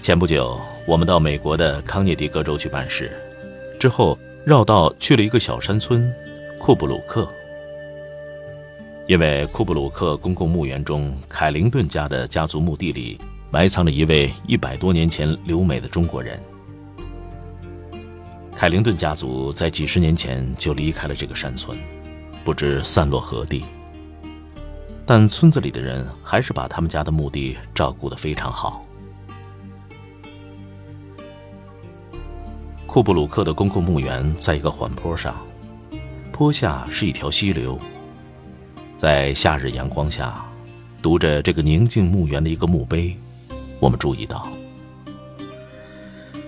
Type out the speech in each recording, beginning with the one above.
前不久，我们到美国的康涅狄格州去办事，之后绕道去了一个小山村——库布鲁克。因为库布鲁克公共墓园中凯灵顿家的家族墓地里埋藏着一位一百多年前留美的中国人。凯灵顿家族在几十年前就离开了这个山村，不知散落何地。但村子里的人还是把他们家的墓地照顾得非常好。库布鲁克的公共墓园在一个缓坡上，坡下是一条溪流。在夏日阳光下，读着这个宁静墓园的一个墓碑，我们注意到，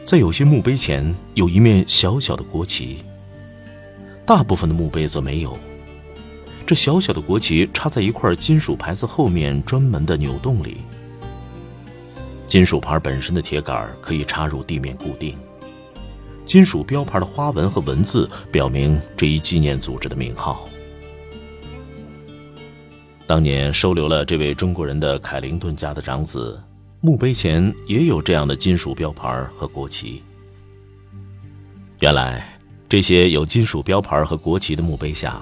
在有些墓碑前有一面小小的国旗，大部分的墓碑则没有。这小小的国旗插在一块金属牌子后面专门的扭洞里。金属牌本身的铁杆可以插入地面固定。金属标牌的花纹和文字表明这一纪念组织的名号。当年收留了这位中国人的凯灵顿家的长子，墓碑前也有这样的金属标牌和国旗。原来，这些有金属标牌和国旗的墓碑下，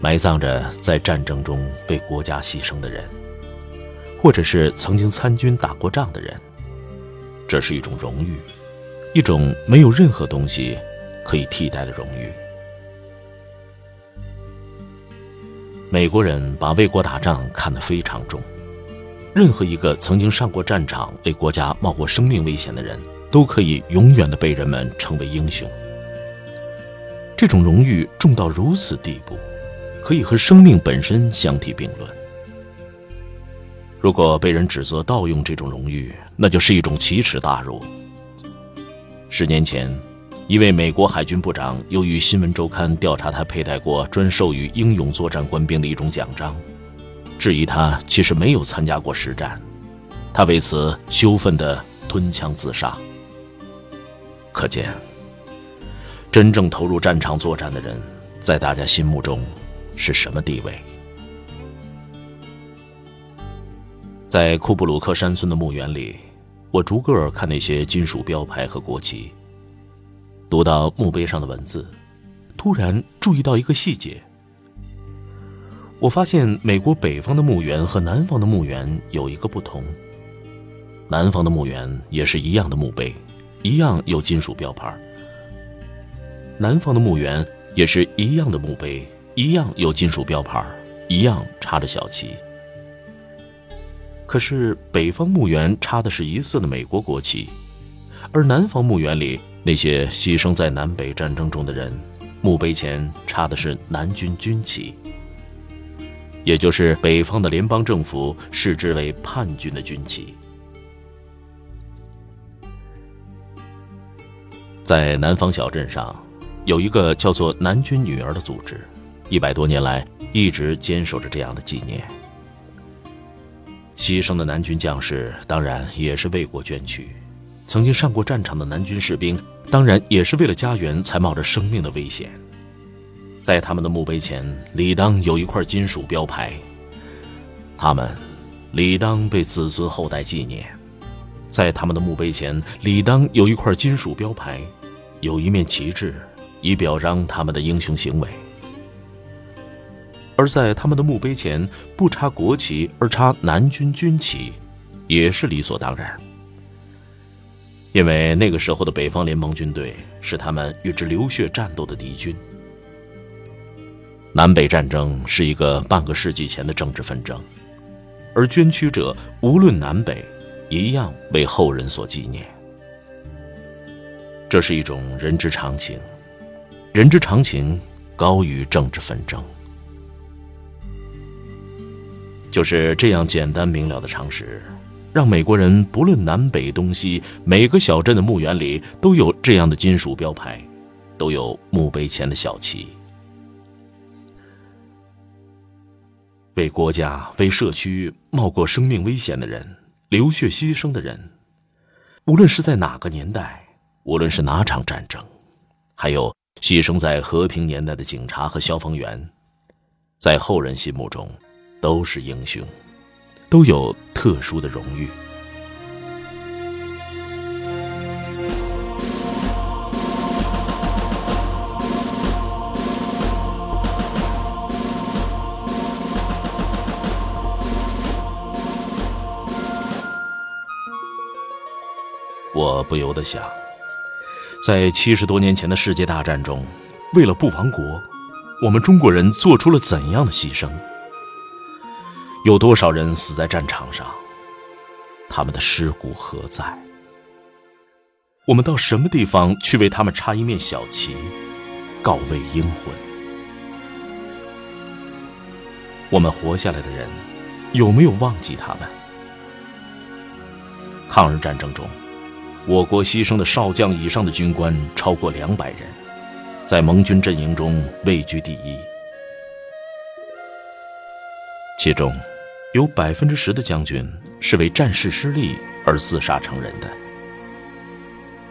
埋葬着在战争中被国家牺牲的人，或者是曾经参军打过仗的人。这是一种荣誉。一种没有任何东西可以替代的荣誉。美国人把为国打仗看得非常重，任何一个曾经上过战场、为国家冒过生命危险的人，都可以永远的被人们称为英雄。这种荣誉重到如此地步，可以和生命本身相提并论。如果被人指责盗用这种荣誉，那就是一种奇耻大辱。十年前，一位美国海军部长由于《新闻周刊》调查他佩戴过专授予英勇作战官兵的一种奖章，质疑他其实没有参加过实战，他为此羞愤地吞枪自杀。可见，真正投入战场作战的人，在大家心目中是什么地位？在库布鲁克山村的墓园里。我逐个看那些金属标牌和国旗，读到墓碑上的文字，突然注意到一个细节。我发现美国北方的墓园和南方的墓园有一个不同。南方的墓园也是一样的墓碑，一样有金属标牌。南方的墓园也是一样的墓碑，一样有金属标牌，一样插着小旗。可是北方墓园插的是一色的美国国旗，而南方墓园里那些牺牲在南北战争中的人，墓碑前插的是南军军旗，也就是北方的联邦政府视之为叛军的军旗。在南方小镇上，有一个叫做“南军女儿”的组织，一百多年来一直坚守着这样的纪念。牺牲的南军将士当然也是为国捐躯，曾经上过战场的南军士兵当然也是为了家园才冒着生命的危险。在他们的墓碑前，理当有一块金属标牌，他们理当被子孙后代纪念。在他们的墓碑前，理当有一块金属标牌，有一面旗帜，以表彰他们的英雄行为。而在他们的墓碑前不插国旗而插南军军旗，也是理所当然。因为那个时候的北方联盟军队是他们与之流血战斗的敌军。南北战争是一个半个世纪前的政治纷争，而捐躯者无论南北，一样为后人所纪念。这是一种人之常情，人之常情高于政治纷争。就是这样简单明了的常识，让美国人不论南北东西，每个小镇的墓园里都有这样的金属标牌，都有墓碑前的小旗。为国家、为社区冒过生命危险的人，流血牺牲的人，无论是在哪个年代，无论是哪场战争，还有牺牲在和平年代的警察和消防员，在后人心目中，都是英雄，都有特殊的荣誉。我不由得想，在七十多年前的世界大战中，为了不亡国，我们中国人做出了怎样的牺牲？有多少人死在战场上？他们的尸骨何在？我们到什么地方去为他们插一面小旗，告慰英魂？我们活下来的人，有没有忘记他们？抗日战争中。我国牺牲的少将以上的军官超过两百人，在盟军阵营中位居第一。其中，有百分之十的将军是为战事失利而自杀成人的，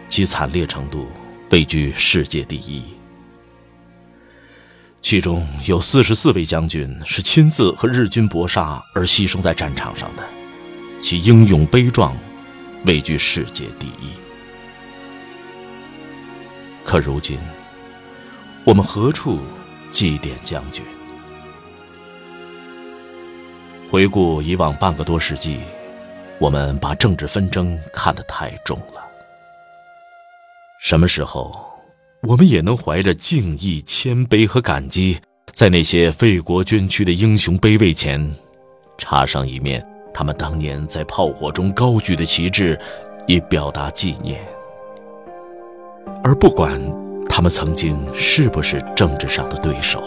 其惨烈程度位居世界第一。其中有四十四位将军是亲自和日军搏杀而牺牲在战场上的，其英勇悲壮。位居世界第一。可如今，我们何处祭奠将军？回顾以往半个多世纪，我们把政治纷争看得太重了。什么时候，我们也能怀着敬意、谦卑和感激，在那些为国捐躯的英雄碑位前，插上一面？他们当年在炮火中高举的旗帜，以表达纪念。而不管他们曾经是不是政治上的对手。